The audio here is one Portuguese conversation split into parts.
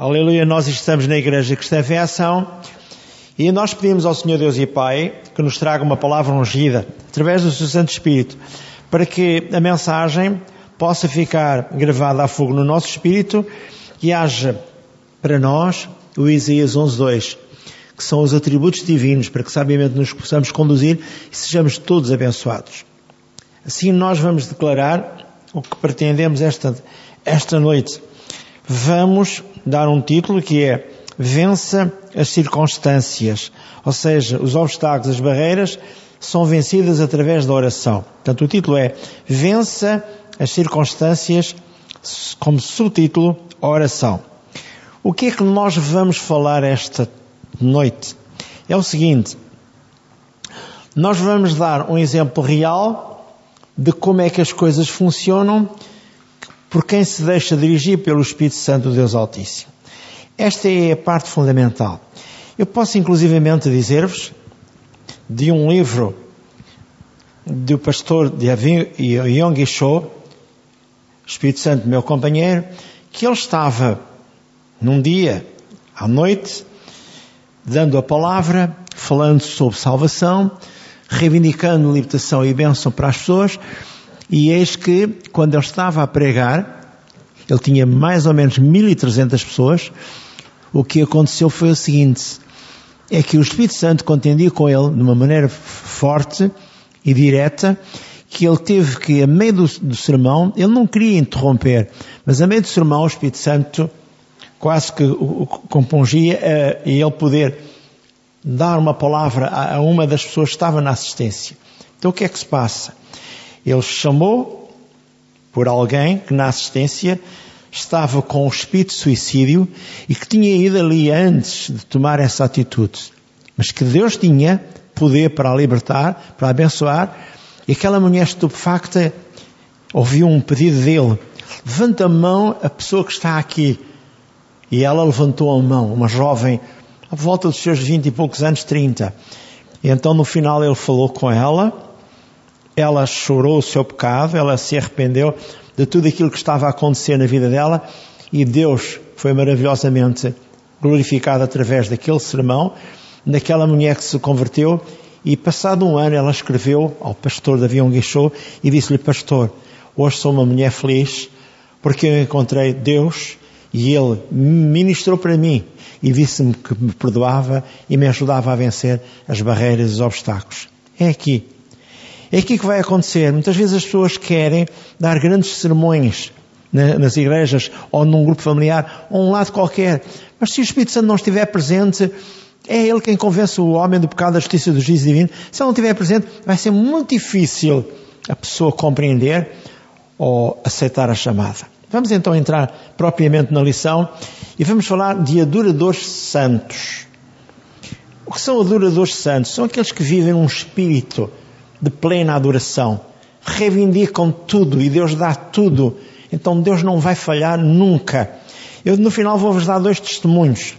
Aleluia, nós estamos na Igreja Cristã em Ação e nós pedimos ao Senhor Deus e Pai que nos traga uma palavra ungida através do seu Santo Espírito para que a mensagem possa ficar gravada a fogo no nosso espírito e haja para nós o Isaías 11.2 que são os atributos divinos para que sabiamente nos possamos conduzir e sejamos todos abençoados. Assim nós vamos declarar o que pretendemos esta, esta noite. Vamos dar um título que é Vença as circunstâncias. Ou seja, os obstáculos, as barreiras são vencidas através da oração. Portanto, o título é Vença as circunstâncias, como subtítulo, oração. O que é que nós vamos falar esta noite? É o seguinte. Nós vamos dar um exemplo real de como é que as coisas funcionam por quem se deixa dirigir pelo Espírito Santo de Deus Altíssimo. Esta é a parte fundamental. Eu posso inclusivamente dizer-vos de um livro do pastor Yong Cho, Espírito Santo, meu companheiro, que ele estava num dia, à noite, dando a palavra, falando sobre salvação, reivindicando libertação e bênção para as pessoas, e eis que, quando ele estava a pregar, ele tinha mais ou menos 1300 pessoas, o que aconteceu foi o seguinte, é que o Espírito Santo contendia com ele de uma maneira forte e direta, que ele teve que, a meio do, do sermão, ele não queria interromper, mas a meio do sermão o Espírito Santo quase que o, o compungia a, a ele poder dar uma palavra a, a uma das pessoas que estava na assistência. Então o que é que se passa? Ele chamou por alguém que na assistência estava com o espírito de suicídio e que tinha ido ali antes de tomar essa atitude. Mas que Deus tinha poder para libertar, para abençoar, e aquela mulher estupefacta ouviu um pedido dele. Levanta a mão a pessoa que está aqui. E ela levantou a mão, uma jovem, à volta dos seus vinte e poucos anos, trinta. Então no final ele falou com ela, ela chorou o seu pecado, ela se arrependeu de tudo aquilo que estava a acontecer na vida dela e Deus foi maravilhosamente glorificado através daquele sermão, daquela mulher que se converteu e passado um ano ela escreveu ao pastor Davi Onguichou e disse-lhe, pastor, hoje sou uma mulher feliz porque eu encontrei Deus e Ele ministrou para mim e disse-me que me perdoava e me ajudava a vencer as barreiras e os obstáculos. É aqui é aqui que vai acontecer. Muitas vezes as pessoas querem dar grandes sermões nas igrejas ou num grupo familiar ou um lado qualquer. Mas se o Espírito Santo não estiver presente, é Ele quem convence o homem do pecado, da justiça e do juízo divino. Se Ele não estiver presente, vai ser muito difícil a pessoa compreender ou aceitar a chamada. Vamos então entrar propriamente na lição e vamos falar de adoradores santos. O que são adoradores santos? São aqueles que vivem um espírito de plena adoração. Reivindicam tudo e Deus dá tudo. Então Deus não vai falhar nunca. Eu no final vou-vos dar dois testemunhos.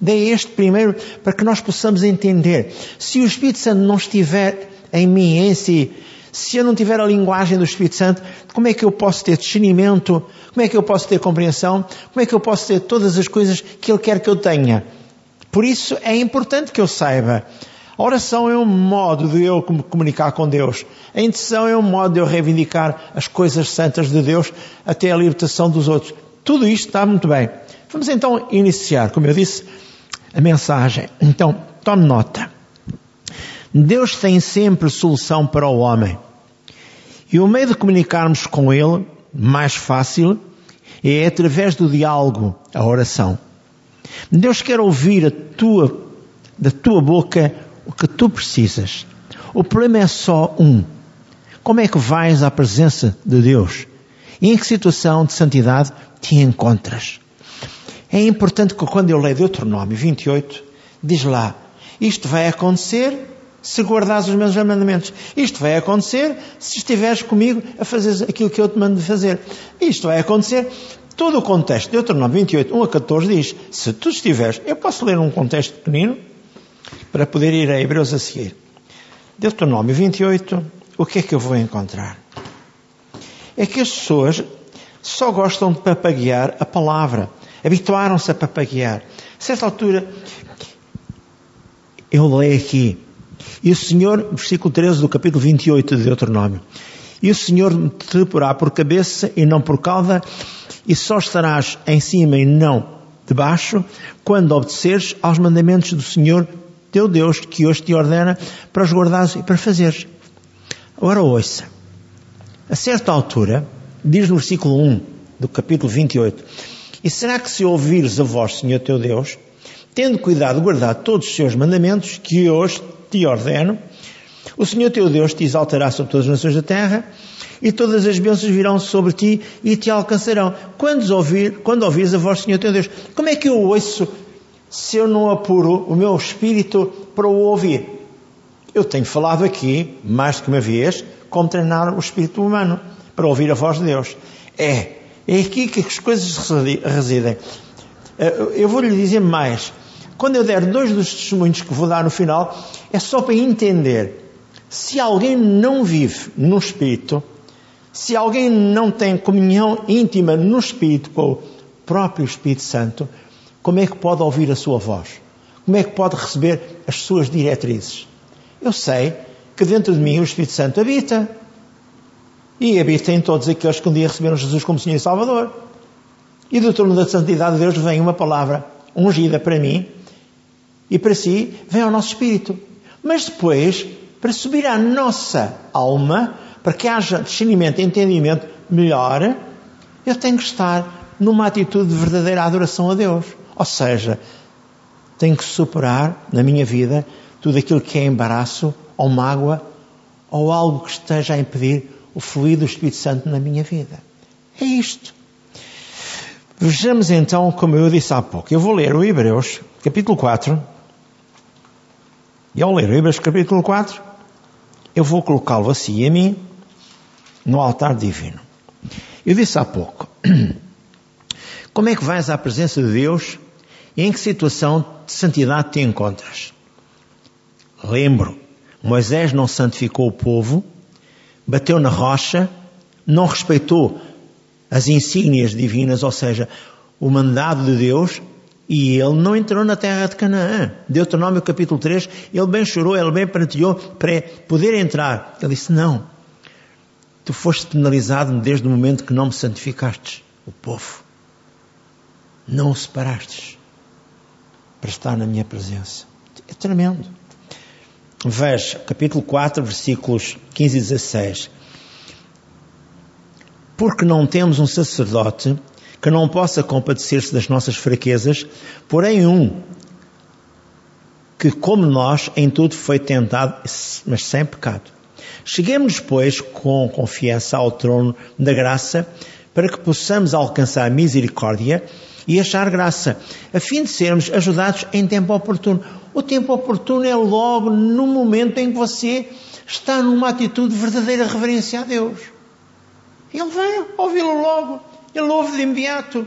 Dei este primeiro para que nós possamos entender. Se o Espírito Santo não estiver em mim, em si, se eu não tiver a linguagem do Espírito Santo, como é que eu posso ter discernimento? Como é que eu posso ter compreensão? Como é que eu posso ter todas as coisas que Ele quer que eu tenha? Por isso é importante que eu saiba a oração é um modo de eu me comunicar com Deus. A intercessão é um modo de eu reivindicar as coisas santas de Deus até a libertação dos outros. Tudo isto está muito bem. Vamos então iniciar, como eu disse, a mensagem. Então, tome nota. Deus tem sempre solução para o homem. E o meio de comunicarmos com Ele, mais fácil, é através do diálogo, a oração. Deus quer ouvir a tua, da tua boca o que tu precisas. O problema é só um. Como é que vais à presença de Deus? E em que situação de santidade te encontras? É importante que quando eu leio Deuteronômio 28, diz lá, isto vai acontecer se guardares os meus mandamentos. Isto vai acontecer se estiveres comigo a fazer aquilo que eu te mando fazer. Isto vai acontecer. Todo o contexto, Deuteronômio 28, 1 a 14 diz, se tu estiveres, eu posso ler um contexto pequenino, para poder ir a Hebreus a seguir. Deuteronômio 28, o que é que eu vou encontrar? É que as pessoas só gostam de papaguear a palavra. habituaram-se a papaguear. A certa altura, eu leio aqui, e o Senhor, versículo 13 do capítulo 28 de Deuteronômio, e o Senhor te porá por cabeça e não por cauda, e só estarás em cima e não debaixo, quando obedeceres aos mandamentos do Senhor teu Deus, que hoje te ordena para os guardares e para fazeres. Agora ouça. A certa altura, diz no versículo 1 do capítulo 28, E será que se ouvires a voz, Senhor teu Deus, tendo cuidado de guardar todos os seus mandamentos, que hoje te ordeno, o Senhor teu Deus te exaltará sobre todas as nações da terra, e todas as bênçãos virão sobre ti e te alcançarão. Quando, ouvir, quando ouvires a voz Senhor teu Deus, como é que eu ouço se eu não apuro o meu espírito para o ouvir? Eu tenho falado aqui, mais do que uma vez, como treinar o espírito humano para ouvir a voz de Deus. É, é aqui que as coisas residem. Eh, eu vou lhe dizer mais. Quando eu der dois dos testemunhos que vou dar no final, é só para entender se alguém não vive no Espírito, se alguém não tem comunhão íntima no Espírito com o próprio Espírito Santo, como é que pode ouvir a sua voz? Como é que pode receber as suas diretrizes? Eu sei que dentro de mim o Espírito Santo habita. E habita em todos aqueles que um dia receberam Jesus como Senhor e Salvador. E do trono da santidade de Deus vem uma palavra ungida para mim e para si vem ao nosso espírito. Mas depois para subir à nossa alma, para que haja discernimento entendimento melhor, eu tenho que estar numa atitude de verdadeira adoração a Deus. Ou seja, tenho que superar na minha vida tudo aquilo que é embaraço ou mágoa ou algo que esteja a impedir o fluir do Espírito Santo na minha vida. É isto. Vejamos então, como eu disse há pouco, eu vou ler o Hebreus, capítulo 4, e ao ler o Hebreus, capítulo 4, eu vou colocá-lo assim a mim no altar divino. Eu disse há pouco, como é que vais à presença de Deus em que situação de santidade te encontras? Lembro, Moisés não santificou o povo, bateu na rocha, não respeitou as insígnias divinas, ou seja, o mandado de Deus, e ele não entrou na terra de Canaã. Deuteronômio capítulo 3, ele bem chorou, ele bem pranteou para poder entrar. Ele disse, não, tu foste penalizado desde o momento que não me santificaste, o povo. Não o separaste para estar na minha presença. É tremendo. Veja, capítulo 4, versículos 15 e 16. Porque não temos um sacerdote que não possa compadecer-se das nossas fraquezas, porém um que, como nós, em tudo foi tentado, mas sem pecado. Cheguemos, pois, com confiança ao trono da graça, para que possamos alcançar misericórdia e achar graça, a fim de sermos ajudados em tempo oportuno. O tempo oportuno é logo no momento em que você está numa atitude de verdadeira reverência a Deus. Ele vai ouvi-lo logo. Ele ouve de imediato.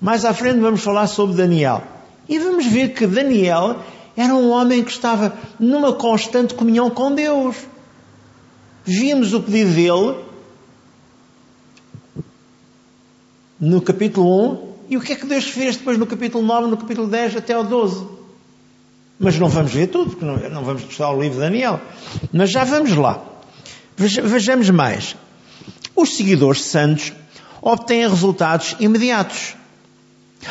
Mais à frente vamos falar sobre Daniel. E vamos ver que Daniel era um homem que estava numa constante comunhão com Deus. Vimos o pedido dele no capítulo 1 e o que é que Deus fez depois no capítulo 9, no capítulo 10 até ao 12. Mas não vamos ver tudo, porque não, não vamos estudar o livro de Daniel. Mas já vamos lá. Vejamos mais. Os seguidores santos obtêm resultados imediatos.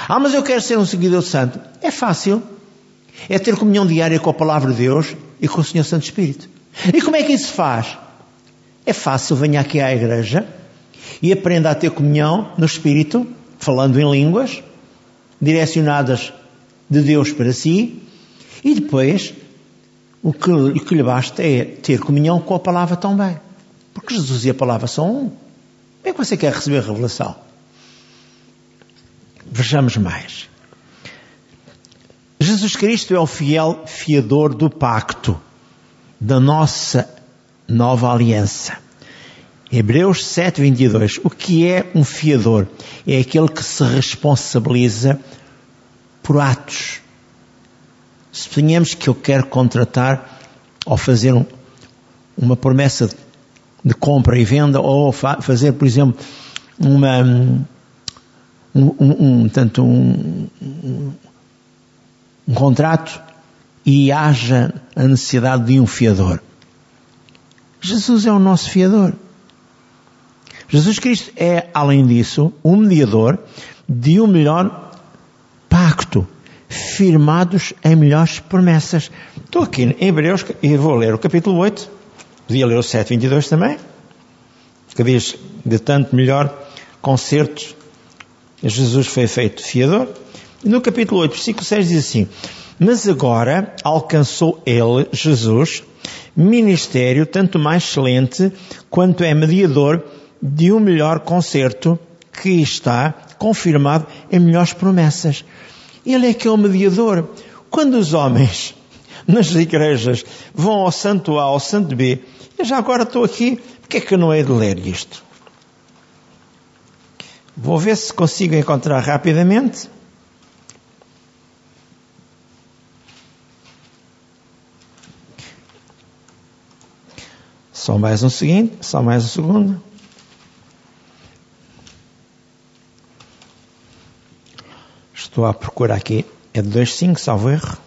Ah, mas eu quero ser um seguidor santo. É fácil. É ter comunhão diária com a palavra de Deus e com o Senhor Santo Espírito. E como é que isso se faz? É fácil, venha aqui à igreja e aprenda a ter comunhão no Espírito, falando em línguas, direcionadas de Deus para si, e depois o que, o que lhe basta é ter comunhão com a palavra também. Porque Jesus e a palavra são um. Como é que você quer receber revelação? Vejamos mais. Jesus Cristo é o fiel fiador do pacto, da nossa nova aliança. Hebreus 7, 22. O que é um fiador? É aquele que se responsabiliza por atos. Suponhamos que eu quero contratar ou fazer um, uma promessa de compra e venda ou fa fazer, por exemplo, uma, um, um, um tanto um, um, um contrato e haja a necessidade de um fiador. Jesus é o nosso fiador. Jesus Cristo é, além disso, um mediador de um melhor pacto, firmados em melhores promessas. Estou aqui em Hebreus e vou ler o capítulo 8, podia ler o 7, 22 também, que diz de tanto melhor concertos, Jesus foi feito fiador. E no capítulo 8, versículo 6 diz assim, mas agora alcançou ele, Jesus, ministério tanto mais excelente quanto é mediador de um melhor concerto que está confirmado em melhores promessas. Ele é que é o mediador. Quando os homens nas igrejas vão ao santo A, ao santo B, eu já agora estou aqui, porque é que eu não hei de ler isto? Vou ver se consigo encontrar rapidamente. Só mais um seguinte, só mais um segundo. Estou a procurar aqui. É de 2.5, salvo erro.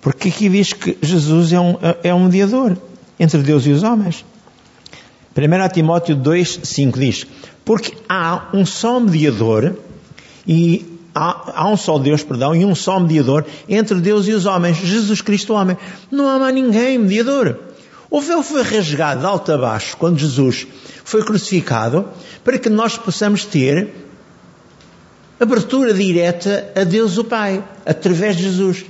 Porque aqui diz que Jesus é um, é um mediador entre Deus e os homens. 1 Timóteo 2, 5 diz: Porque há um só mediador e há, há, um só Deus, perdão, e um só mediador entre Deus e os homens, Jesus Cristo homem. Não há mais ninguém mediador. O véu foi rasgado de alto a baixo quando Jesus foi crucificado para que nós possamos ter abertura direta a Deus o Pai, através de Jesus.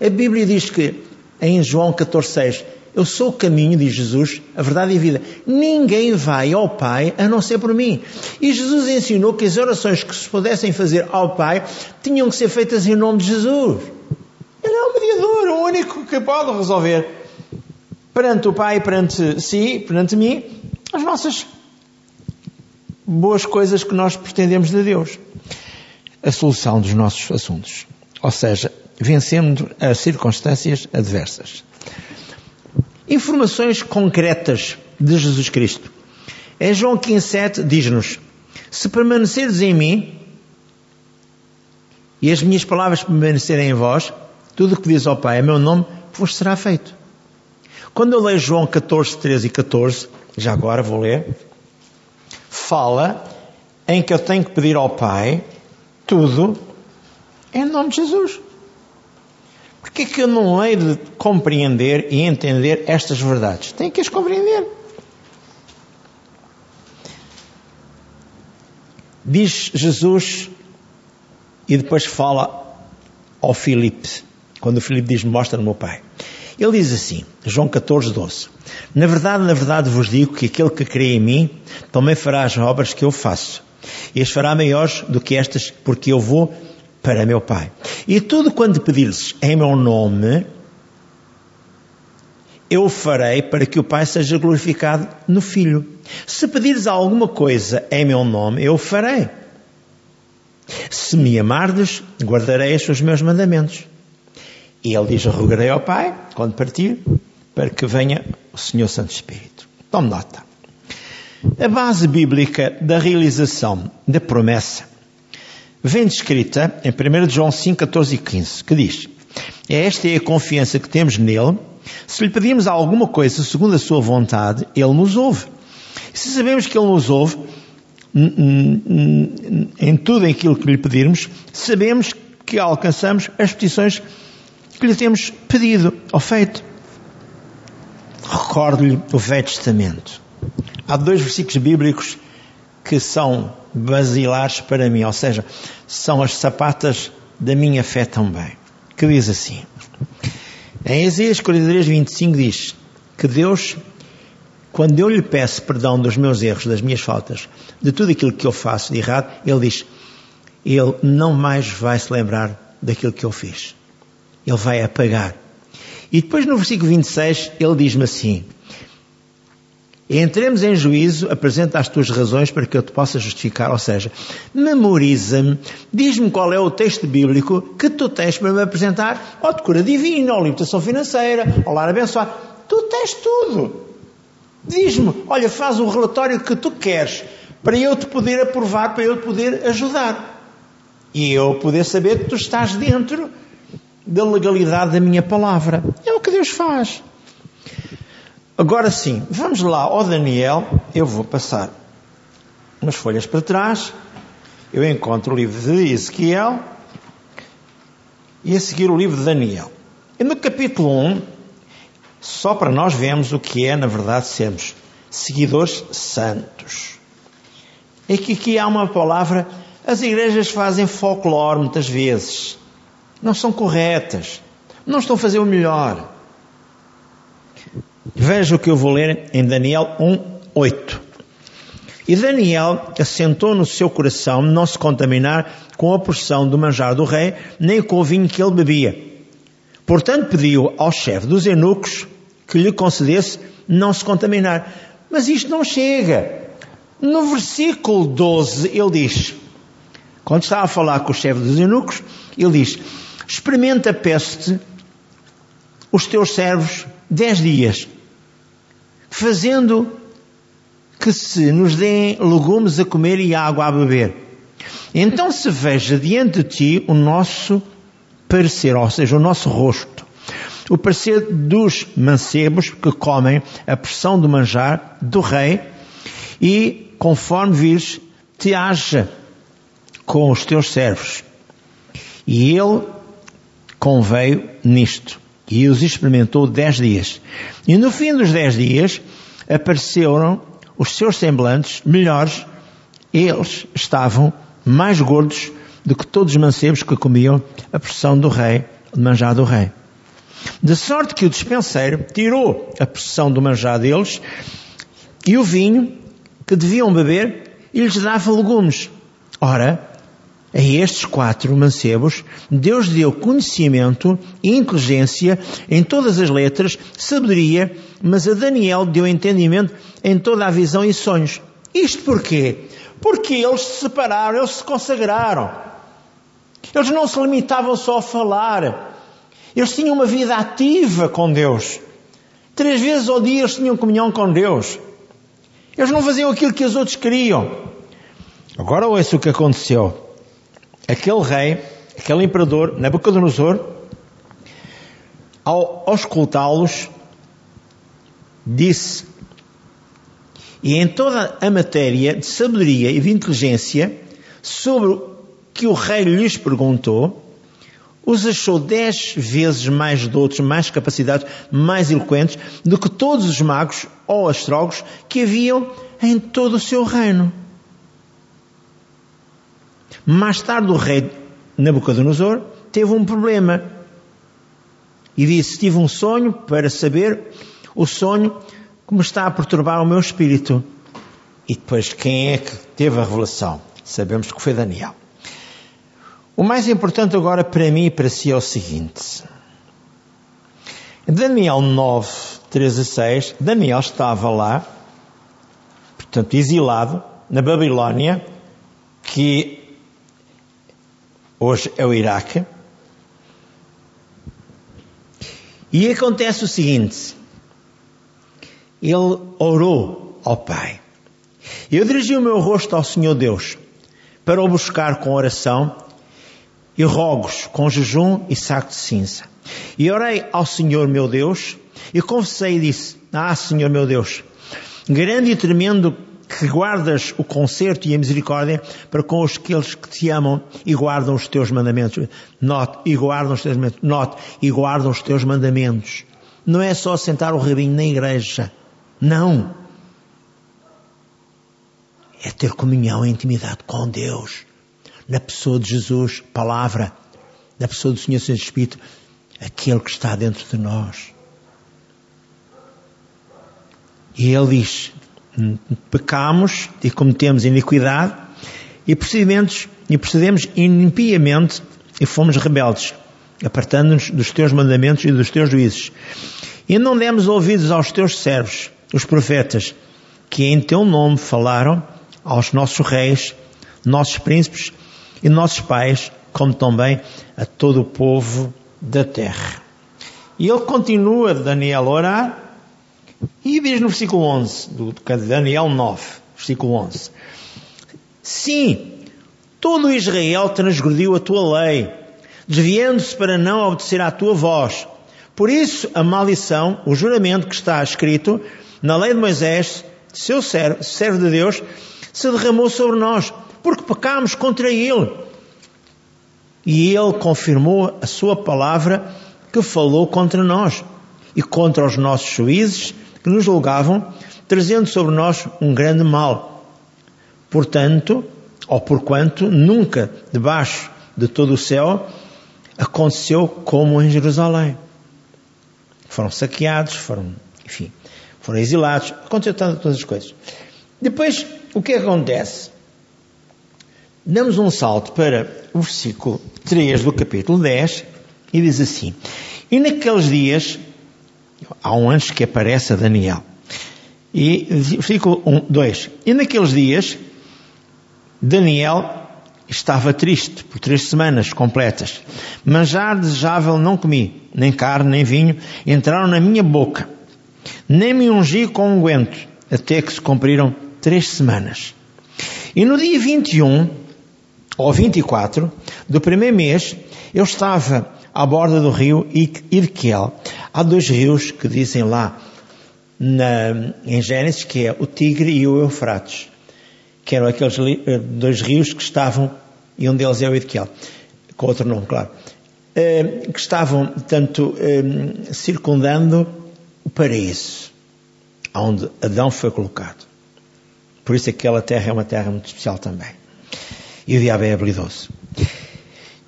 A Bíblia diz que em João 14,6 eu sou o caminho, diz Jesus, a verdade e a vida. Ninguém vai ao Pai a não ser por mim. E Jesus ensinou que as orações que se pudessem fazer ao Pai tinham que ser feitas em nome de Jesus. Ele é o mediador, o único que pode resolver perante o Pai, perante si, perante mim, as nossas boas coisas que nós pretendemos de Deus. A solução dos nossos assuntos. Ou seja, vencendo as circunstâncias adversas. Informações concretas de Jesus Cristo. Em João 15,7 diz-nos: Se permaneceres em mim e as minhas palavras permanecerem em vós, tudo o que diz ao Pai, a meu nome, vos será feito. Quando eu leio João 14, 13 e 14, já agora vou ler, fala em que eu tenho que pedir ao Pai tudo em nome de Jesus. Porquê que eu não hei de compreender e entender estas verdades? Tenho que as compreender. Diz Jesus e depois fala ao Filipe, quando o Filipe diz: Mostra no meu Pai. Ele diz assim, João 14, 12: Na verdade, na verdade vos digo que aquele que crê em mim também fará as obras que eu faço, e as fará maiores do que estas, porque eu vou para meu Pai. E tudo quando pedires em meu nome, eu farei para que o Pai seja glorificado no Filho. Se pedires alguma coisa em meu nome, eu farei. Se me amardes, guardarei os meus mandamentos. E ele diz: Rogarei ao Pai, quando partir, para que venha o Senhor Santo Espírito. Tome nota. A base bíblica da realização da promessa vem descrita em 1 João 5, 14 e 15, que diz: Esta é a confiança que temos nele. Se lhe pedirmos alguma coisa segundo a sua vontade, ele nos ouve. Se sabemos que ele nos ouve, em tudo aquilo que lhe pedirmos, sabemos que alcançamos as petições que lhe temos pedido ou feito. Recordo-lhe o Velho Testamento. Há dois versículos bíblicos que são basilares para mim, ou seja, são as sapatas da minha fé também. Que diz assim: em Isaías 43, 25 diz que Deus, quando eu lhe peço perdão dos meus erros, das minhas faltas, de tudo aquilo que eu faço de errado, Ele diz: Ele não mais vai se lembrar daquilo que eu fiz. Ele vai apagar. E depois no versículo 26 ele diz-me assim: Entremos em juízo, apresenta as tuas razões para que eu te possa justificar, ou seja, memoriza-me, diz-me qual é o texto bíblico que tu tens para me apresentar ao de cura divina, à limitação financeira, ao lar abençoado. Tu tens tudo. Diz-me, olha, faz o relatório que tu queres, para eu te poder aprovar, para eu te poder ajudar. E eu poder saber que tu estás dentro da legalidade da minha palavra. É o que Deus faz. Agora sim, vamos lá ao Daniel. Eu vou passar umas folhas para trás. Eu encontro o livro de Ezequiel e a seguir o livro de Daniel. E no capítulo 1, só para nós vemos o que é, na verdade, sermos seguidores santos. É que aqui há uma palavra, as igrejas fazem folclore muitas vezes. Não são corretas. Não estão a fazer o melhor. Veja o que eu vou ler em Daniel 1, 8. E Daniel assentou no seu coração não se contaminar com a porção do manjar do rei, nem com o vinho que ele bebia. Portanto, pediu ao chefe dos eunucos que lhe concedesse não se contaminar. Mas isto não chega. No versículo 12, ele diz, quando estava a falar com o chefe dos eunucos, ele diz: Experimenta, peço-te, os teus servos dez dias, fazendo que se nos deem legumes a comer e água a beber. Então se veja diante de ti o nosso parecer, ou seja, o nosso rosto, o parecer dos mancebos que comem a pressão do manjar do rei e, conforme vires, te haja com os teus servos. E ele conveio nisto e os experimentou dez dias. E no fim dos dez dias apareceram os seus semblantes melhores. Eles estavam mais gordos do que todos os mancebos que comiam a porção do rei, de manjar do rei. De sorte que o dispenseiro tirou a porção do manjar deles e o vinho que deviam beber e lhes dava legumes. Ora, a estes quatro mancebos, Deus deu conhecimento e inteligência em todas as letras, sabedoria, mas a Daniel deu entendimento em toda a visão e sonhos. Isto porquê? Porque eles se separaram, eles se consagraram. Eles não se limitavam só a falar. Eles tinham uma vida ativa com Deus. Três vezes ao dia eles tinham comunhão com Deus. Eles não faziam aquilo que os outros queriam. Agora ouça o que aconteceu aquele rei, aquele imperador, Nabucodonosor, ao auscultá-los, disse, e em toda a matéria de sabedoria e de inteligência, sobre que o rei lhes perguntou, os achou dez vezes mais doutos, mais capacitados, mais eloquentes do que todos os magos ou astrólogos que haviam em todo o seu reino. Mais tarde o rei Nabucodonosor teve um problema e disse: Tive um sonho para saber o sonho que me está a perturbar o meu espírito. E depois, quem é que teve a revelação? Sabemos que foi Daniel. O mais importante agora para mim e para si é o seguinte. Daniel 9, 13 a 6, Daniel estava lá, portanto, exilado, na Babilónia, que hoje é o Iraque. E acontece o seguinte: ele orou ao Pai. Eu dirigi o meu rosto ao Senhor Deus para o buscar com oração e rogos com jejum e saco de cinza. E orei ao Senhor meu Deus e confessei e disse: Ah, Senhor meu Deus, grande e tremendo que guardas o conserto e a misericórdia para com aqueles que te amam e guardam os teus mandamentos. Note, e guardam os teus mandamentos. Note, e guardam os teus mandamentos. Não é só sentar o rabinho na igreja. Não. É ter comunhão e intimidade com Deus. Na pessoa de Jesus, palavra. Na pessoa do Senhor Santo Espírito, aquele que está dentro de nós. E ele diz, pecamos e cometemos iniquidade e procedemos, e procedemos impiamente e fomos rebeldes, apartando-nos dos teus mandamentos e dos teus juízes. E não demos ouvidos aos teus servos, os profetas, que em teu nome falaram aos nossos reis, nossos príncipes e nossos pais, como também a todo o povo da terra. E ele continua, Daniel, a orar, E diz no versículo 11, do, Daniel 9, versículo 11: Sim, todo Israel transgrediu a tua lei, desviando-se para não obedecer à tua voz. Por isso, a maldição, o juramento que está escrito na lei de Moisés, seu servo, servo de Deus, se derramou sobre nós, porque pecámos contra ele. E ele confirmou a sua palavra que falou contra nós e contra os nossos juízes que nos julgavam, trazendo sobre nós um grande mal. Portanto, ou porquanto nunca debaixo de todo o céu aconteceu como em Jerusalém. Foram saqueados, foram, enfim, foram exilados, aconteceu todas as coisas. Depois, o que acontece? Damos um salto para o versículo 3 do capítulo 10 e diz assim: E naqueles dias há um anjo que aparece a Daniel. E versículo 2: E naqueles dias, Daniel estava triste por três semanas completas. Manjar desejável não comi, nem carne, nem vinho, entraram na minha boca. Nem me ungi com unguento, até que se cumpriram três semanas. E no dia 21, ou 24, do primeiro mês, eu estava à borda do rio Irquel. Há dois rios que dizem lá na, em Gênesis que é o Tigre e o Eufrates, que eram aqueles eh, dois rios que estavam, e um deles é o Irquel, com outro nome, claro, eh, que estavam, tanto eh, circundando o paraíso, onde Adão foi colocado. Por isso aquela terra é uma terra muito especial também. E o diabo é habilidoso.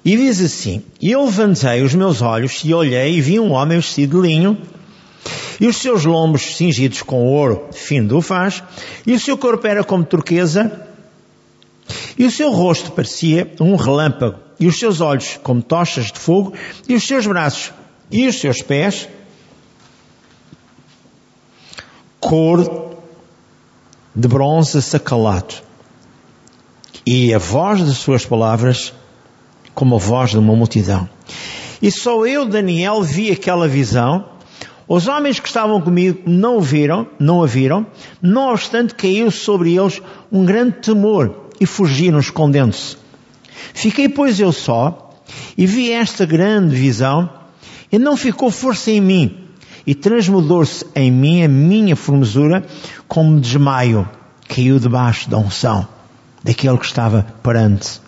E diz assim: E eu levantei os meus olhos e olhei e vi um homem vestido de linho, e os seus lombos cingidos com ouro fino do faz, e o seu corpo era como turquesa, e o seu rosto parecia um relâmpago, e os seus olhos como tochas de fogo, e os seus braços e os seus pés, cor de bronze sacalato. E a voz das suas palavras como a voz de uma multidão. E só eu, Daniel, vi aquela visão. Os homens que estavam comigo não o viram, não a viram. Não obstante, caiu sobre eles um grande temor e fugiram escondendo-se. Fiquei, pois, eu só e vi esta grande visão e não ficou força em mim e transmudou-se em mim a minha formosura como desmaio. Caiu debaixo da unção daquele que estava perante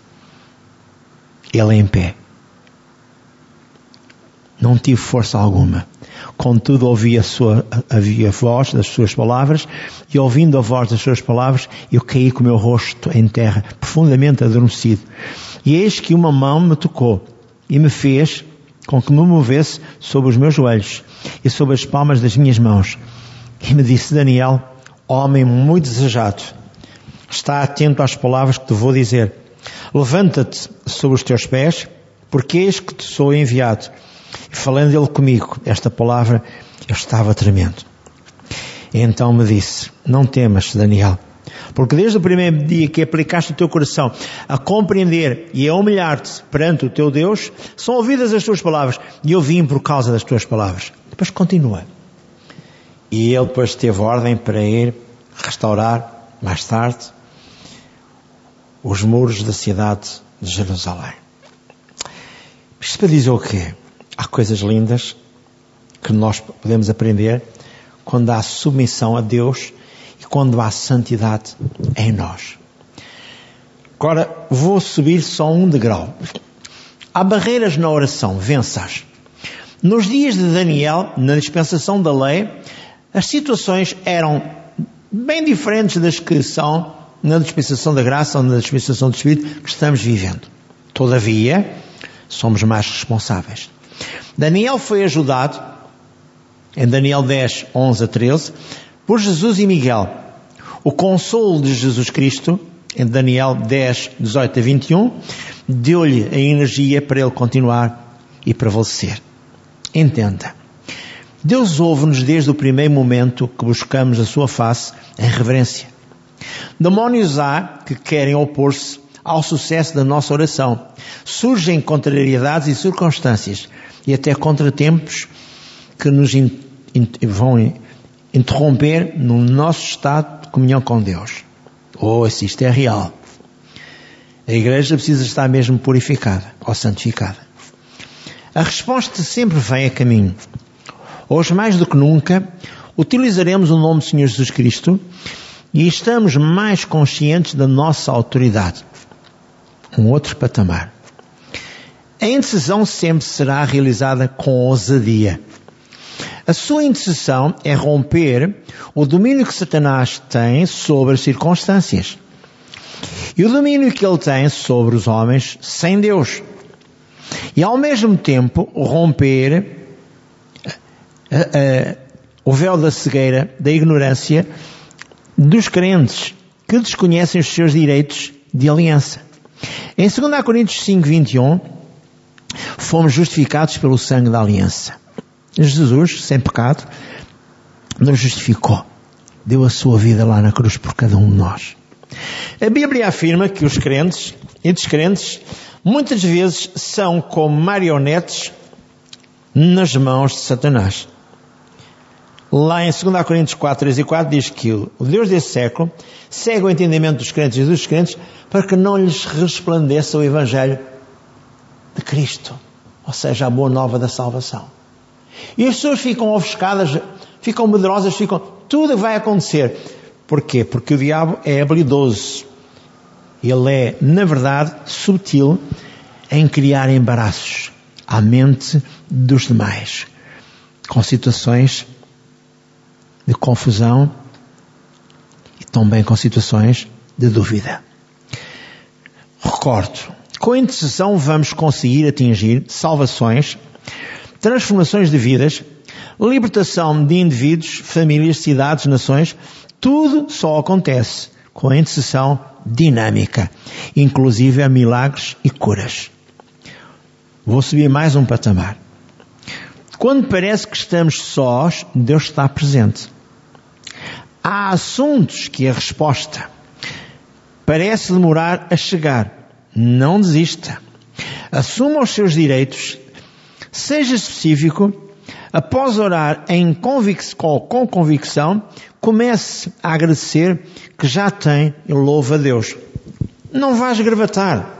ele em pé. Não tive força alguma. Contudo, ouvi a sua, havia voz das suas palavras, e ouvindo a voz das suas palavras, eu caí com o meu rosto em terra, profundamente adormecido. E eis que uma mão me tocou, e me fez com que me movesse sobre os meus joelhos, e sobre as palmas das minhas mãos. E me disse, Daniel, homem muito desejado, está atento às palavras que te vou dizer. Levanta-te sobre os teus pés, porque eis que te sou enviado. E falando ele comigo, esta palavra, eu estava tremendo. E então me disse, não temas, Daniel, porque desde o primeiro dia que aplicaste o teu coração a compreender e a humilhar-te perante o teu Deus, são ouvidas as tuas palavras, e eu vim por causa das tuas palavras. Depois continua. E ele depois teve ordem para ir restaurar, mais tarde, os muros da cidade de Jerusalém. Isto para dizer o quê? Há coisas lindas que nós podemos aprender quando há submissão a Deus e quando há santidade em nós. Agora vou subir só um degrau. Há barreiras na oração, venças. Nos dias de Daniel, na dispensação da lei, as situações eram bem diferentes das que são na dispensação da graça ou na dispensação do Espírito que estamos vivendo. Todavia, somos mais responsáveis. Daniel foi ajudado, em Daniel 10, 11 a 13, por Jesus e Miguel. O consolo de Jesus Cristo, em Daniel 10, 18 a 21, deu-lhe a energia para ele continuar e prevalecer. Entenda. Deus ouve-nos desde o primeiro momento que buscamos a sua face em reverência. Demónios há que querem opor-se ao sucesso da nossa oração. Surgem contrariedades e circunstâncias e até contratempos que nos in, in, vão interromper no nosso estado de comunhão com Deus. Oh, se isto é real. A igreja precisa estar mesmo purificada ou santificada. A resposta sempre vem a caminho. Hoje, mais do que nunca, utilizaremos o nome do Senhor Jesus Cristo e estamos mais conscientes da nossa autoridade. Um outro patamar. A intercessão sempre será realizada com ousadia. A sua intercessão é romper o domínio que Satanás tem sobre as circunstâncias e o domínio que ele tem sobre os homens sem Deus. E ao mesmo tempo romper a, a, o véu da cegueira, da ignorância dos crentes que desconhecem os seus direitos de aliança. Em 2 Coríntios 5, 21, fomos justificados pelo sangue da aliança. Jesus, sem pecado, nos justificou. Deu a sua vida lá na cruz por cada um de nós. A Bíblia afirma que os crentes e descrentes muitas vezes são como marionetes nas mãos de Satanás. Lá em 2 Coríntios 4, 3 e 4 diz que o Deus desse século segue o entendimento dos crentes e dos crentes para que não lhes resplandeça o Evangelho de Cristo, ou seja, a boa nova da salvação. E as pessoas ficam ofuscadas, ficam medrosas, ficam, tudo vai acontecer. Porquê? Porque o diabo é habilidoso. Ele é, na verdade, subtil em criar embaraços à mente dos demais, com situações de confusão e também com situações de dúvida. Recordo, com a intercessão vamos conseguir atingir salvações, transformações de vidas, libertação de indivíduos, famílias, cidades, nações, tudo só acontece com a intercessão dinâmica, inclusive a milagres e curas. Vou subir mais um patamar. Quando parece que estamos sós, Deus está presente. Há assuntos que a resposta parece demorar a chegar. Não desista. Assuma os seus direitos. Seja específico. Após orar em convic com convicção, comece a agradecer que já tem e louva a Deus. Não vais gravatar.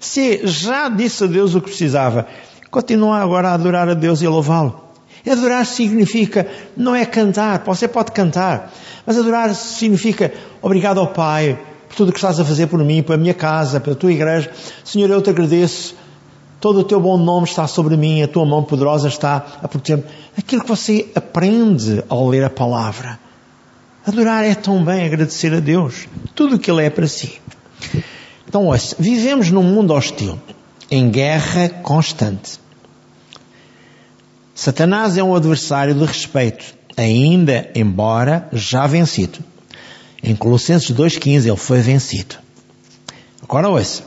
Se já disse a Deus o que precisava, continua agora a adorar a Deus e louvá-lo. Adorar significa, não é cantar, você pode cantar, mas adorar significa obrigado ao Pai por tudo o que estás a fazer por mim, pela minha casa, pela tua igreja. Senhor, eu te agradeço. Todo o teu bom nome está sobre mim, a tua mão poderosa está a proteger-me. Aquilo que você aprende ao ler a palavra. Adorar é tão bem agradecer a Deus. Tudo o que Ele é para si. Então, ouça, vivemos num mundo hostil, em guerra constante. Satanás é um adversário de respeito, ainda embora já vencido. Em Colossenses 2,15 ele foi vencido. Agora ouça,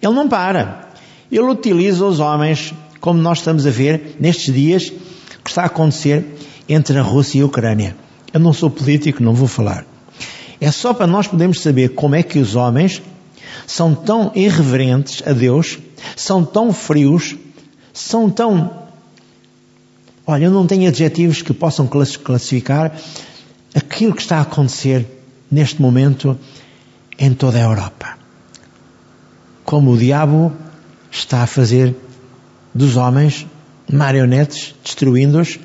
ele não para. Ele utiliza os homens, como nós estamos a ver nestes dias, que está a acontecer entre a Rússia e a Ucrânia. Eu não sou político, não vou falar. É só para nós podermos saber como é que os homens são tão irreverentes a Deus, são tão frios, são tão Olha, eu não tenho adjetivos que possam classificar aquilo que está a acontecer neste momento em toda a Europa. Como o diabo está a fazer dos homens marionetes, destruindo-os,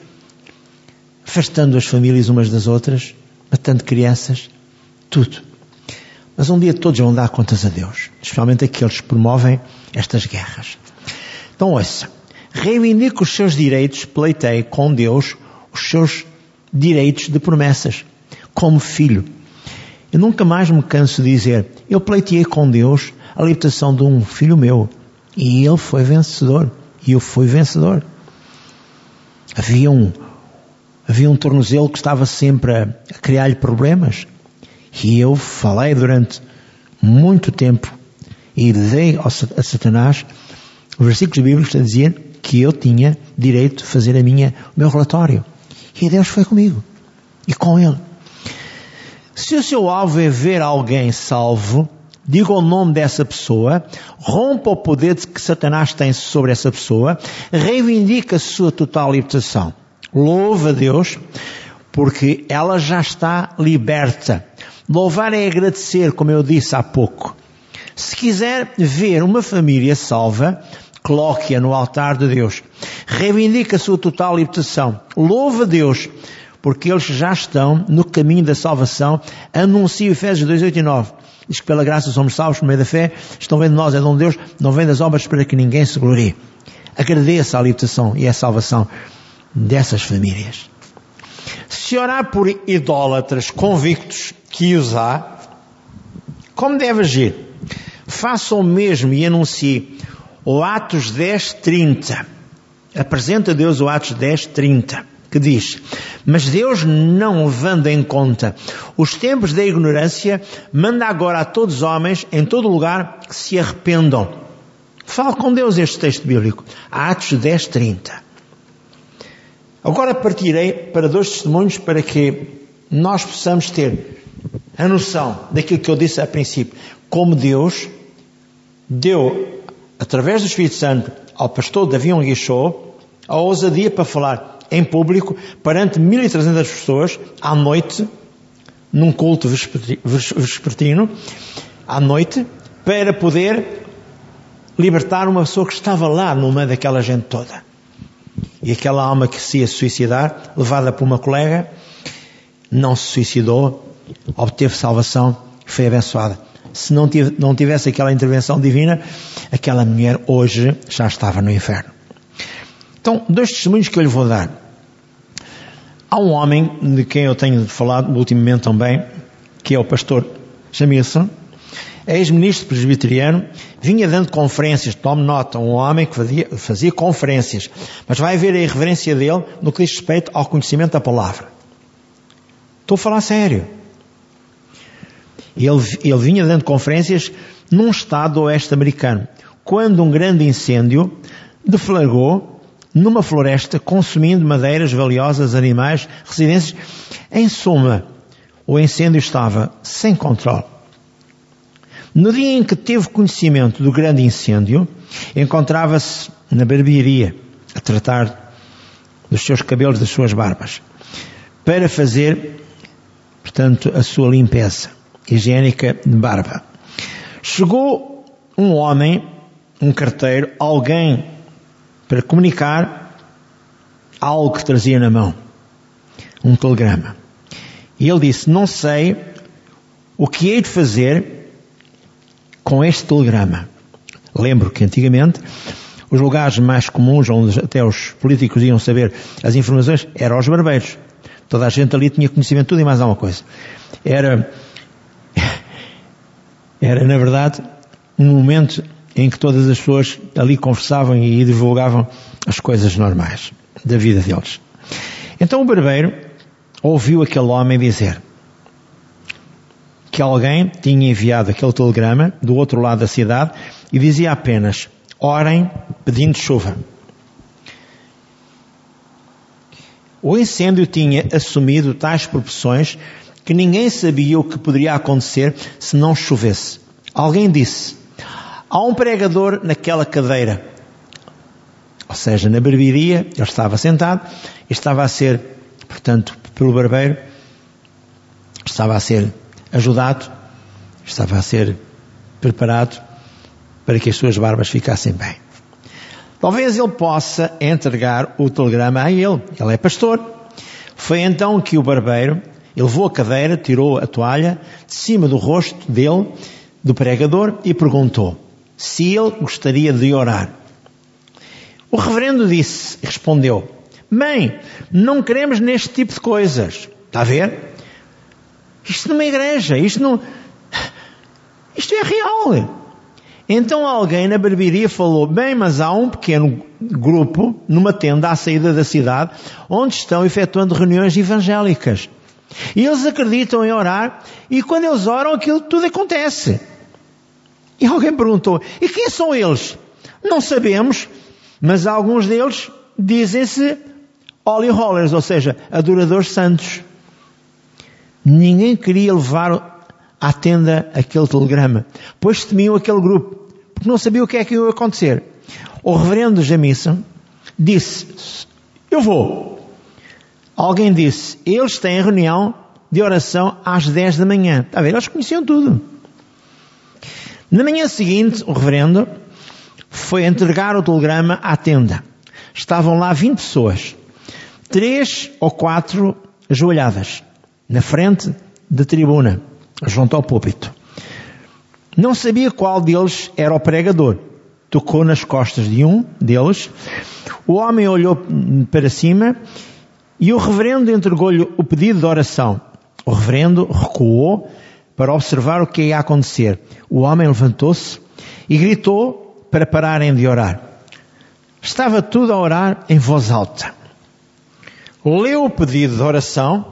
afastando as famílias umas das outras, matando crianças, tudo. Mas um dia todos vão dar contas a Deus, especialmente aqueles que promovem estas guerras. Então ouça, reivindica os seus direitos, pleiteie com Deus os seus direitos de promessas, como filho. Eu nunca mais me canso de dizer, eu pleiteei com Deus a libertação de um filho meu, e ele foi vencedor, e eu fui vencedor. Havia um, havia um tornozelo que estava sempre a, a criar-lhe problemas, e eu falei durante muito tempo, e dei a Satanás os versículos bíblicos a dizer que eu tinha direito de fazer a minha, o meu relatório. E Deus foi comigo. E com Ele. Se o seu alvo é ver alguém salvo, diga o nome dessa pessoa, rompa o poder que Satanás tem sobre essa pessoa, reivindica a sua total libertação. Louva a Deus porque ela já está liberta. Louvar é agradecer, como eu disse há pouco. Se quiser ver uma família salva, coloque-a no altar de Deus. Reivindique a sua total libertação. Louva Deus, porque eles já estão no caminho da salvação. Anuncie Efésios 2, 8 e 9. Diz que pela graça somos salvos por meio da fé. Estão vendo nós, é dom de Deus. Não vem das obras para que ninguém se glorie. Agradeça a libertação e a salvação dessas famílias. Se orar por idólatras convictos que os há, como deve agir? Faça o mesmo e anuncie o Atos 10, 30. Apresenta Deus o Atos 10, 30, que diz, mas Deus não levando em conta os tempos da ignorância, manda agora a todos os homens, em todo lugar, que se arrependam. Fala com Deus este texto bíblico. Atos 10, 30. Agora partirei para dois testemunhos para que nós possamos ter a noção daquilo que eu disse a princípio. Como Deus deu, através do Espírito Santo, ao pastor Davi Onguichô, a ousadia para falar em público perante 1.300 pessoas à noite, num culto vespertino, à noite, para poder libertar uma pessoa que estava lá no meio daquela gente toda. E aquela alma que se ia suicidar, levada por uma colega, não se suicidou, obteve salvação foi abençoada. Se não tivesse aquela intervenção divina, aquela mulher hoje já estava no inferno. Então, dois testemunhos que eu lhe vou dar. Há um homem de quem eu tenho falado ultimamente também, que é o pastor Jamilson, ex-ministro presbiteriano, vinha dando conferências, tome nota, um homem que fazia, fazia conferências, mas vai ver a irreverência dele no que diz respeito ao conhecimento da palavra. Estou a falar sério. Ele, ele vinha dando conferências num estado oeste americano, quando um grande incêndio deflagrou numa floresta, consumindo madeiras valiosas, animais, residências. Em suma, o incêndio estava sem controle. No dia em que teve conhecimento do grande incêndio, encontrava-se na barbearia a tratar dos seus cabelos, das suas barbas, para fazer, portanto, a sua limpeza higiênica de barba. Chegou um homem, um carteiro, alguém para comunicar algo que trazia na mão, um telegrama. E ele disse: Não sei o que hei de fazer com este telegrama. Lembro que antigamente os lugares mais comuns onde até os políticos iam saber as informações eram os barbeiros. Toda a gente ali tinha conhecimento de tudo e mais alguma coisa. Era era, na verdade, um momento em que todas as pessoas ali conversavam e divulgavam as coisas normais da vida deles. Então o barbeiro ouviu aquele homem dizer que alguém tinha enviado aquele telegrama do outro lado da cidade e dizia apenas: orem pedindo chuva. O incêndio tinha assumido tais proporções que ninguém sabia o que poderia acontecer se não chovesse. Alguém disse: há um pregador naquela cadeira. Ou seja, na barbearia, ele estava sentado estava a ser, portanto, pelo barbeiro, estava a ser ajudado, estava a ser preparado para que as suas barbas ficassem bem. Talvez ele possa entregar o telegrama a ele. Ele é pastor. Foi então que o barbeiro ele levou a cadeira, tirou a toalha de cima do rosto dele, do pregador, e perguntou se ele gostaria de orar. O reverendo disse, respondeu, Mãe, não queremos neste tipo de coisas. Está a ver? Isto numa igreja, isto não. Isto é real. Então alguém na barbearia falou, bem, mas há um pequeno grupo numa tenda à saída da cidade onde estão efetuando reuniões evangélicas. E eles acreditam em orar, e quando eles oram, aquilo tudo acontece. E alguém perguntou: e quem são eles? Não sabemos, mas alguns deles dizem-se holy rollers, ou seja, adoradores santos. Ninguém queria levar à tenda aquele telegrama, pois temiam aquele grupo, porque não sabiam o que é que ia acontecer. O reverendo Jamison disse: Eu vou. Alguém disse, eles têm reunião de oração às 10 da manhã. Está a ver? Eles conheciam tudo. Na manhã seguinte, o reverendo foi entregar o telegrama à tenda. Estavam lá 20 pessoas. Três ou quatro ajoelhadas. Na frente da tribuna. Junto ao púlpito. Não sabia qual deles era o pregador. Tocou nas costas de um deles. O homem olhou para cima e o reverendo entregou-lhe o pedido de oração. O reverendo recuou para observar o que ia acontecer. O homem levantou-se e gritou para pararem de orar. Estava tudo a orar em voz alta. Leu o pedido de oração,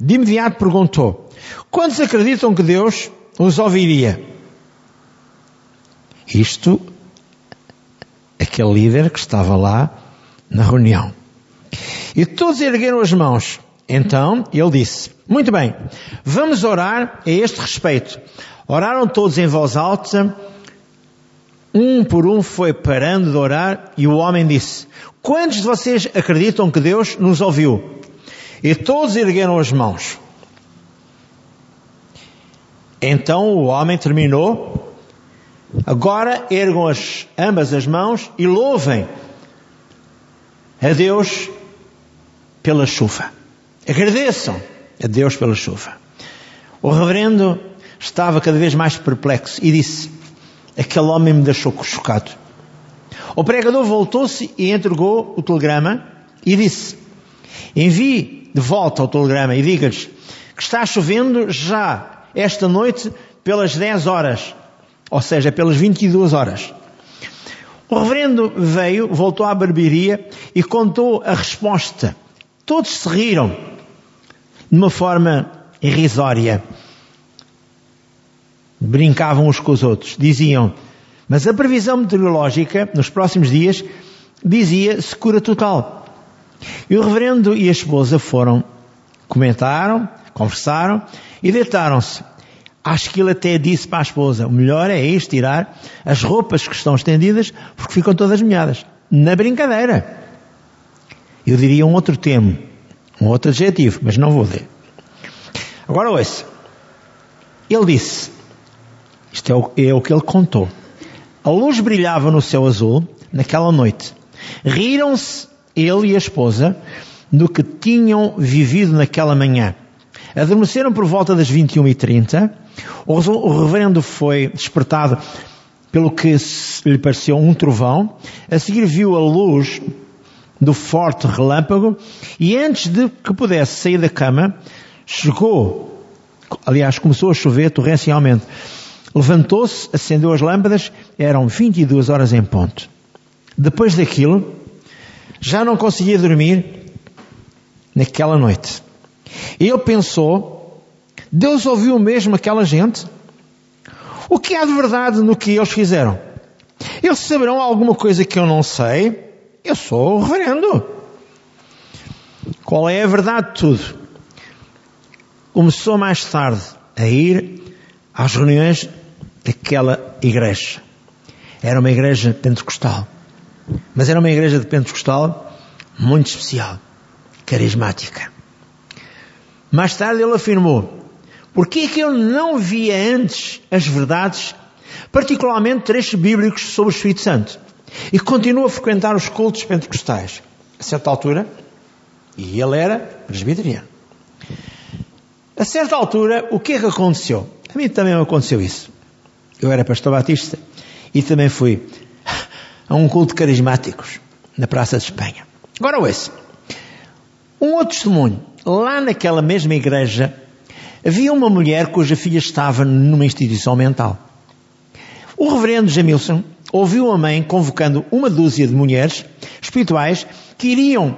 de imediato perguntou: Quantos acreditam que Deus os ouviria? Isto, aquele líder que estava lá na reunião. E todos ergueram as mãos. Então ele disse: Muito bem, vamos orar a este respeito. Oraram todos em voz alta. Um por um foi parando de orar e o homem disse: Quantos de vocês acreditam que Deus nos ouviu? E todos ergueram as mãos. Então o homem terminou. Agora ergam as, ambas as mãos e louvem a Deus pela chuva. Agradeçam a Deus pela chuva. O reverendo estava cada vez mais perplexo e disse: Aquele homem me deixou chocado. O pregador voltou-se e entregou o telegrama e disse: Envie de volta o telegrama e diga-lhes que está chovendo já esta noite pelas 10 horas, ou seja, pelas 22 horas. O reverendo veio, voltou à barbearia e contou a resposta Todos se riram de uma forma irrisória. Brincavam uns com os outros. Diziam, mas a previsão meteorológica nos próximos dias dizia secura total. E o reverendo e a esposa foram, comentaram, conversaram e deitaram-se. Acho que ele até disse para a esposa, o melhor é isto, tirar as roupas que estão estendidas porque ficam todas molhadas. Na brincadeira. Eu diria um outro termo, um outro adjetivo, mas não vou ler. Agora ouça. Ele disse, isto é o, é o que ele contou. A luz brilhava no céu azul naquela noite. Riram-se ele e a esposa do que tinham vivido naquela manhã. Adormeceram por volta das 21h30. O reverendo foi despertado pelo que lhe pareceu um trovão. A seguir viu a luz do forte relâmpago e antes de que pudesse sair da cama, chegou, aliás, começou a chover torrencialmente. Levantou-se, acendeu as lâmpadas, eram 22 horas em ponto. Depois daquilo, já não conseguia dormir naquela noite. Ele pensou, Deus ouviu mesmo aquela gente? O que há de verdade no que eles fizeram? Eles saberão alguma coisa que eu não sei? Eu sou o reverendo. Qual é a verdade de tudo? Começou mais tarde a ir às reuniões daquela igreja. Era uma igreja pentecostal. Mas era uma igreja de pentecostal muito especial, carismática. Mais tarde ele afirmou: por que é que eu não via antes as verdades, particularmente trechos bíblicos sobre o Espírito Santo? E continua a frequentar os cultos pentecostais. A certa altura, e ele era presbiteriano. A certa altura, o que é que aconteceu? A mim também aconteceu isso. Eu era pastor batista e também fui a um culto de carismáticos na Praça de Espanha. Agora ouça. Um outro testemunho. Lá naquela mesma igreja havia uma mulher cuja filha estava numa instituição mental. O reverendo Jamilson ouviu a mãe convocando uma dúzia de mulheres espirituais que iriam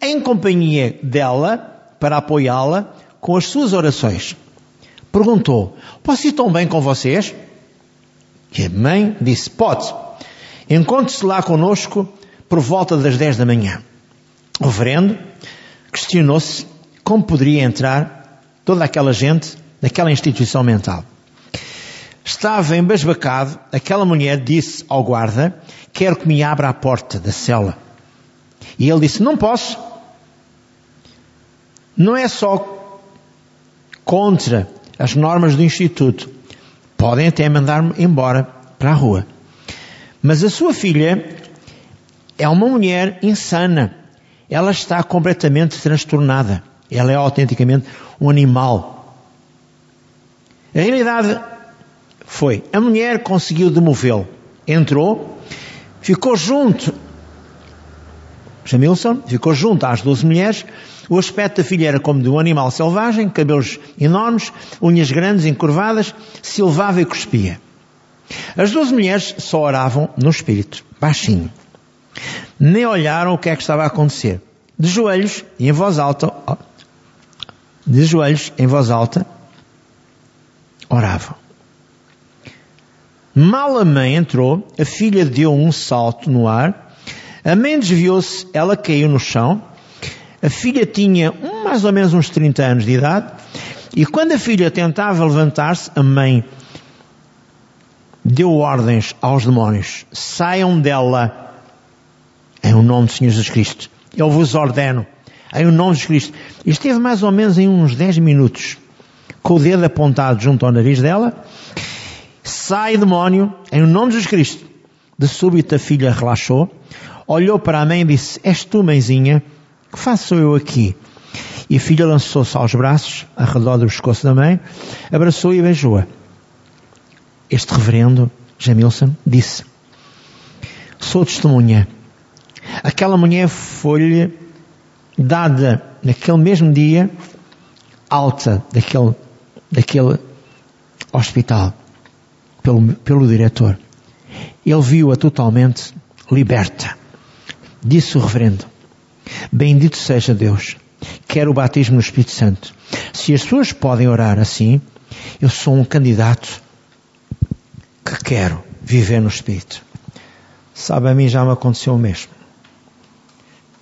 em companhia dela para apoiá-la com as suas orações. Perguntou: Posso ir tão bem com vocês? E a mãe disse: Pode. Encontre-se lá conosco por volta das 10 da manhã. O reverendo questionou-se como poderia entrar toda aquela gente naquela instituição mental. Estava embasbacado, aquela mulher disse ao guarda, quero que me abra a porta da cela. E ele disse, não posso. não é só contra as normas do Instituto. Podem até mandar-me embora para a rua. Mas a sua filha é uma mulher insana. Ela está completamente transtornada. Ela é autenticamente um animal. A realidade foi, a mulher conseguiu demovê-lo. Entrou, ficou junto, Jamilson ficou junto às duas mulheres. O aspecto da filha era como de um animal selvagem, cabelos enormes, unhas grandes, encurvadas, silvava e cuspia. As duas mulheres só oravam no espírito, baixinho. Nem olharam o que é que estava a acontecer. De joelhos e em voz alta, de joelhos em voz alta, oravam. Mal a mãe entrou, a filha deu um salto no ar, a mãe desviou-se, ela caiu no chão, a filha tinha mais ou menos uns 30 anos de idade, e quando a filha tentava levantar-se, a mãe deu ordens aos demónios: saiam dela em o nome do Senhor Jesus Cristo. Eu vos ordeno em o nome de Jesus Cristo. E esteve mais ou menos em uns 10 minutos, com o dedo apontado junto ao nariz dela, Sai demónio, em nome de Jesus Cristo. De súbito a filha relaxou, olhou para a mãe e disse, és tu, mãezinha, que faço eu aqui? E a filha lançou-se aos braços, ao redor do pescoço da mãe, abraçou e beijou-a. Este reverendo, Jamilson, disse, sou testemunha. Aquela mulher foi-lhe dada naquele mesmo dia alta daquele, daquele hospital pelo, pelo diretor. Ele viu-a totalmente liberta. Disse o reverendo, bendito seja Deus, quero o batismo no Espírito Santo. Se as pessoas podem orar assim, eu sou um candidato que quero viver no Espírito. Sabe, a mim já me aconteceu o mesmo.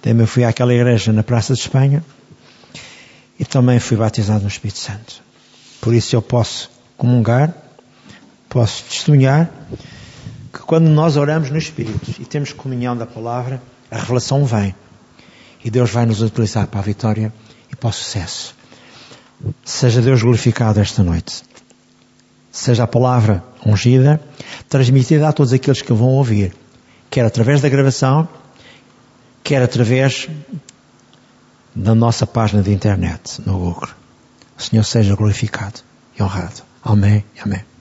Também fui àquela igreja na Praça de Espanha e também fui batizado no Espírito Santo. Por isso eu posso comungar posso testemunhar que quando nós oramos no Espírito e temos comunhão da palavra, a revelação vem. E Deus vai nos utilizar para a vitória e para o sucesso. Seja Deus glorificado esta noite. Seja a palavra ungida, transmitida a todos aqueles que vão ouvir, quer através da gravação, quer através da nossa página de internet no Google. O Senhor seja glorificado e honrado. Amém. Amém.